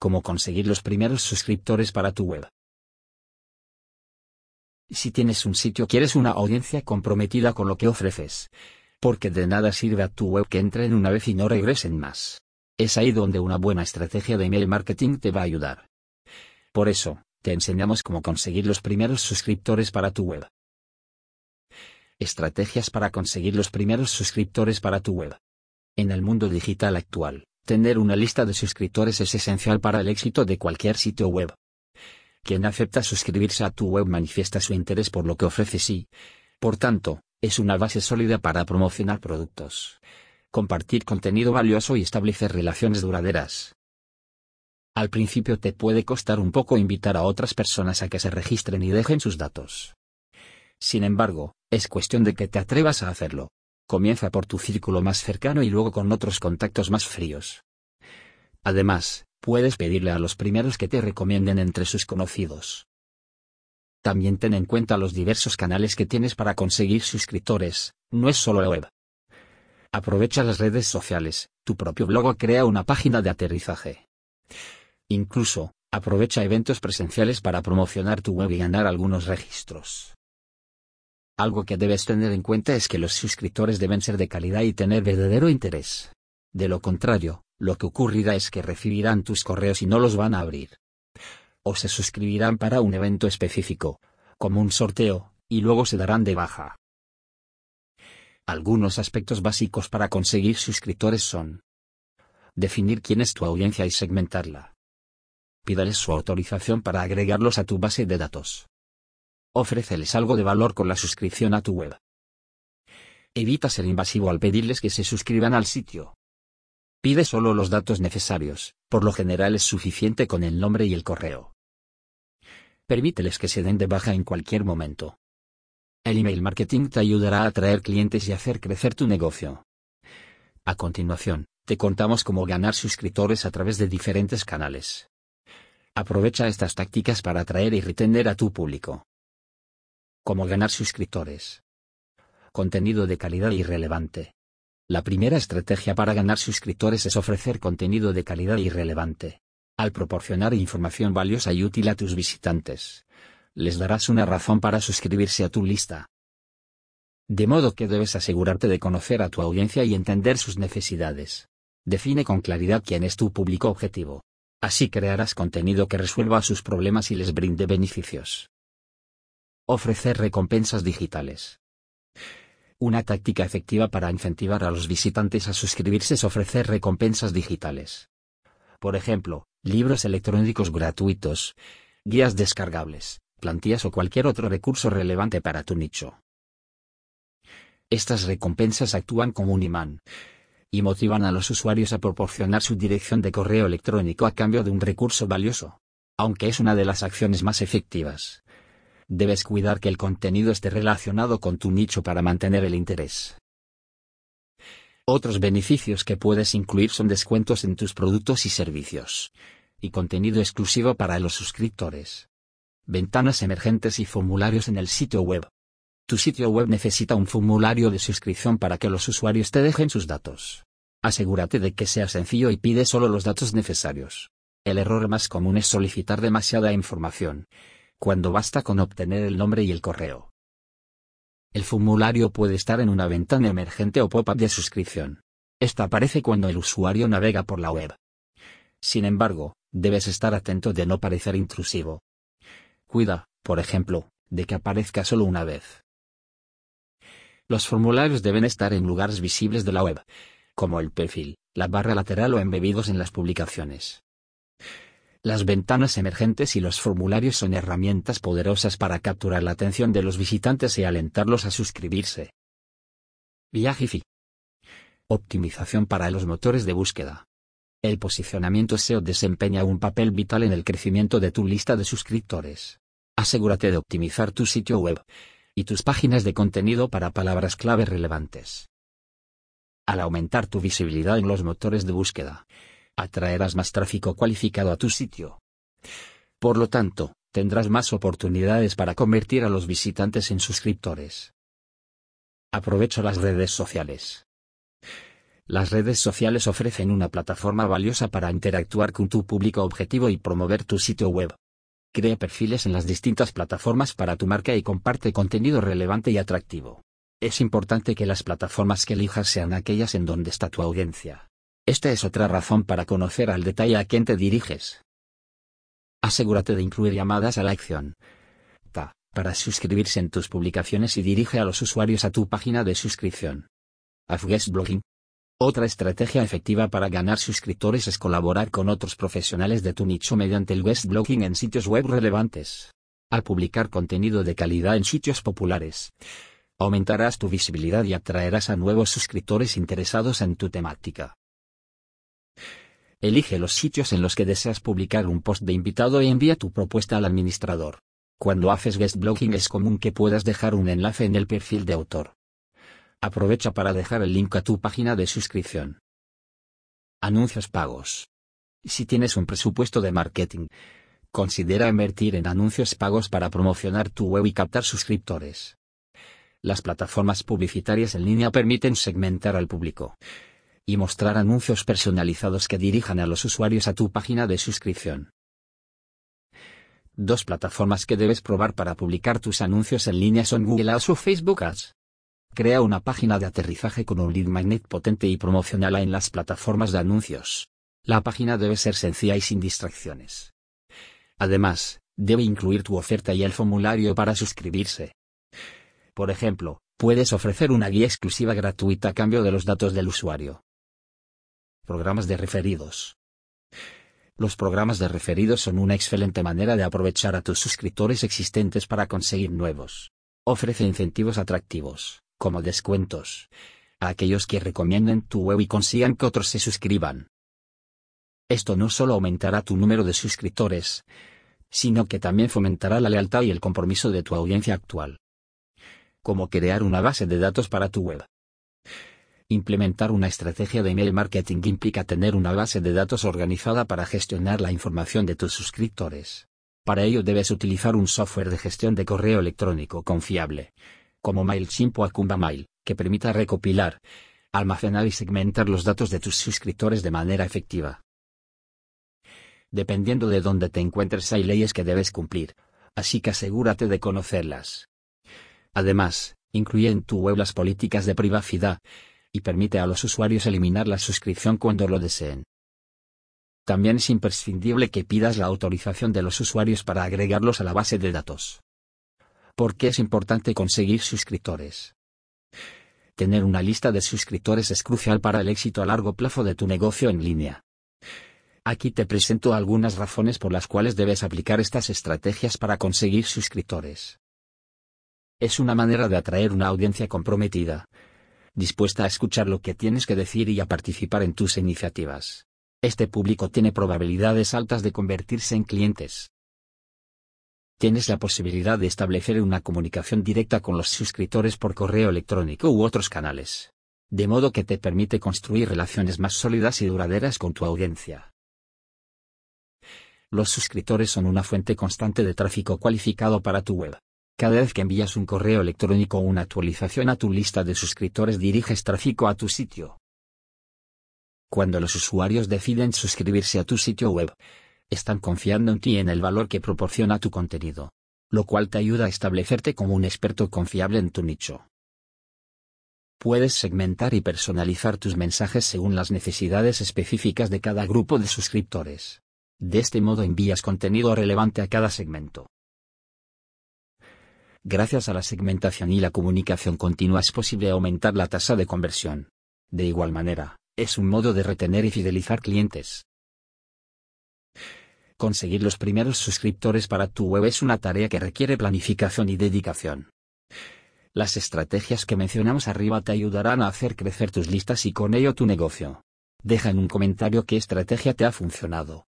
Cómo conseguir los primeros suscriptores para tu web. Si tienes un sitio quieres una audiencia comprometida con lo que ofreces. Porque de nada sirve a tu web que entren una vez y no regresen más. Es ahí donde una buena estrategia de email marketing te va a ayudar. Por eso, te enseñamos cómo conseguir los primeros suscriptores para tu web. Estrategias para conseguir los primeros suscriptores para tu web. En el mundo digital actual, tener una lista de suscriptores es esencial para el éxito de cualquier sitio web. Quien acepta suscribirse a tu web manifiesta su interés por lo que ofreces y, por tanto, es una base sólida para promocionar productos, compartir contenido valioso y establecer relaciones duraderas. Al principio te puede costar un poco invitar a otras personas a que se registren y dejen sus datos. Sin embargo, es cuestión de que te atrevas a hacerlo. Comienza por tu círculo más cercano y luego con otros contactos más fríos. Además, puedes pedirle a los primeros que te recomienden entre sus conocidos. También ten en cuenta los diversos canales que tienes para conseguir suscriptores, no es solo la web. Aprovecha las redes sociales, tu propio blog o crea una página de aterrizaje. Incluso, aprovecha eventos presenciales para promocionar tu web y ganar algunos registros. Algo que debes tener en cuenta es que los suscriptores deben ser de calidad y tener verdadero interés. De lo contrario, lo que ocurrirá es que recibirán tus correos y no los van a abrir. O se suscribirán para un evento específico, como un sorteo, y luego se darán de baja. Algunos aspectos básicos para conseguir suscriptores son definir quién es tu audiencia y segmentarla. Pídales su autorización para agregarlos a tu base de datos. Ofréceles algo de valor con la suscripción a tu web. Evita ser invasivo al pedirles que se suscriban al sitio. Pide solo los datos necesarios, por lo general es suficiente con el nombre y el correo. Permíteles que se den de baja en cualquier momento. El email marketing te ayudará a atraer clientes y hacer crecer tu negocio. A continuación, te contamos cómo ganar suscriptores a través de diferentes canales. Aprovecha estas tácticas para atraer y retener a tu público. Cómo ganar suscriptores. Contenido de calidad y relevante. La primera estrategia para ganar suscriptores es ofrecer contenido de calidad y relevante. Al proporcionar información valiosa y útil a tus visitantes, les darás una razón para suscribirse a tu lista. De modo que debes asegurarte de conocer a tu audiencia y entender sus necesidades. Define con claridad quién es tu público objetivo. Así crearás contenido que resuelva sus problemas y les brinde beneficios. Ofrecer recompensas digitales. Una táctica efectiva para incentivar a los visitantes a suscribirse es ofrecer recompensas digitales. Por ejemplo, libros electrónicos gratuitos, guías descargables, plantillas o cualquier otro recurso relevante para tu nicho. Estas recompensas actúan como un imán y motivan a los usuarios a proporcionar su dirección de correo electrónico a cambio de un recurso valioso. Aunque es una de las acciones más efectivas, debes cuidar que el contenido esté relacionado con tu nicho para mantener el interés. Otros beneficios que puedes incluir son descuentos en tus productos y servicios, y contenido exclusivo para los suscriptores. Ventanas emergentes y formularios en el sitio web. Tu sitio web necesita un formulario de suscripción para que los usuarios te dejen sus datos. Asegúrate de que sea sencillo y pide solo los datos necesarios. El error más común es solicitar demasiada información, cuando basta con obtener el nombre y el correo. El formulario puede estar en una ventana emergente o pop-up de suscripción. Esta aparece cuando el usuario navega por la web. Sin embargo, debes estar atento de no parecer intrusivo. Cuida, por ejemplo, de que aparezca solo una vez. Los formularios deben estar en lugares visibles de la web, como el perfil, la barra lateral o embebidos en las publicaciones. Las ventanas emergentes y los formularios son herramientas poderosas para capturar la atención de los visitantes y alentarlos a suscribirse. Viajifi. Optimización para los motores de búsqueda. El posicionamiento SEO desempeña un papel vital en el crecimiento de tu lista de suscriptores. Asegúrate de optimizar tu sitio web y tus páginas de contenido para palabras clave relevantes. Al aumentar tu visibilidad en los motores de búsqueda, atraerás más tráfico cualificado a tu sitio. Por lo tanto, tendrás más oportunidades para convertir a los visitantes en suscriptores. Aprovecho las redes sociales. Las redes sociales ofrecen una plataforma valiosa para interactuar con tu público objetivo y promover tu sitio web. Crea perfiles en las distintas plataformas para tu marca y comparte contenido relevante y atractivo. Es importante que las plataformas que elijas sean aquellas en donde está tu audiencia. Esta es otra razón para conocer al detalle a quién te diriges. Asegúrate de incluir llamadas a la acción. Ta, para suscribirse en tus publicaciones y dirige a los usuarios a tu página de suscripción. Guest blogging. Otra estrategia efectiva para ganar suscriptores es colaborar con otros profesionales de tu nicho mediante el guest blogging en sitios web relevantes. Al publicar contenido de calidad en sitios populares, aumentarás tu visibilidad y atraerás a nuevos suscriptores interesados en tu temática. Elige los sitios en los que deseas publicar un post de invitado y envía tu propuesta al administrador. Cuando haces guest blogging es común que puedas dejar un enlace en el perfil de autor. Aprovecha para dejar el link a tu página de suscripción. Anuncios pagos. Si tienes un presupuesto de marketing, considera invertir en anuncios pagos para promocionar tu web y captar suscriptores. Las plataformas publicitarias en línea permiten segmentar al público y mostrar anuncios personalizados que dirijan a los usuarios a tu página de suscripción. Dos plataformas que debes probar para publicar tus anuncios en línea son Google Ads o Facebook Ads. Crea una página de aterrizaje con un lead magnet potente y promocionala en las plataformas de anuncios. La página debe ser sencilla y sin distracciones. Además, debe incluir tu oferta y el formulario para suscribirse. Por ejemplo, puedes ofrecer una guía exclusiva gratuita a cambio de los datos del usuario. Programas de referidos. Los programas de referidos son una excelente manera de aprovechar a tus suscriptores existentes para conseguir nuevos. Ofrece incentivos atractivos, como descuentos, a aquellos que recomienden tu web y consigan que otros se suscriban. Esto no solo aumentará tu número de suscriptores, sino que también fomentará la lealtad y el compromiso de tu audiencia actual. Como crear una base de datos para tu web. Implementar una estrategia de email marketing implica tener una base de datos organizada para gestionar la información de tus suscriptores. Para ello debes utilizar un software de gestión de correo electrónico confiable, como MailChimp o Akumba Mail, que permita recopilar, almacenar y segmentar los datos de tus suscriptores de manera efectiva. Dependiendo de dónde te encuentres hay leyes que debes cumplir, así que asegúrate de conocerlas. Además, incluye en tu web las políticas de privacidad, y permite a los usuarios eliminar la suscripción cuando lo deseen. También es imprescindible que pidas la autorización de los usuarios para agregarlos a la base de datos. ¿Por qué es importante conseguir suscriptores? Tener una lista de suscriptores es crucial para el éxito a largo plazo de tu negocio en línea. Aquí te presento algunas razones por las cuales debes aplicar estas estrategias para conseguir suscriptores. Es una manera de atraer una audiencia comprometida, dispuesta a escuchar lo que tienes que decir y a participar en tus iniciativas. Este público tiene probabilidades altas de convertirse en clientes. Tienes la posibilidad de establecer una comunicación directa con los suscriptores por correo electrónico u otros canales. De modo que te permite construir relaciones más sólidas y duraderas con tu audiencia. Los suscriptores son una fuente constante de tráfico cualificado para tu web. Cada vez que envías un correo electrónico o una actualización a tu lista de suscriptores diriges tráfico a tu sitio. Cuando los usuarios deciden suscribirse a tu sitio web, están confiando en ti y en el valor que proporciona tu contenido, lo cual te ayuda a establecerte como un experto confiable en tu nicho. Puedes segmentar y personalizar tus mensajes según las necesidades específicas de cada grupo de suscriptores. De este modo envías contenido relevante a cada segmento. Gracias a la segmentación y la comunicación continua es posible aumentar la tasa de conversión. De igual manera, es un modo de retener y fidelizar clientes. Conseguir los primeros suscriptores para tu web es una tarea que requiere planificación y dedicación. Las estrategias que mencionamos arriba te ayudarán a hacer crecer tus listas y con ello tu negocio. Deja en un comentario qué estrategia te ha funcionado.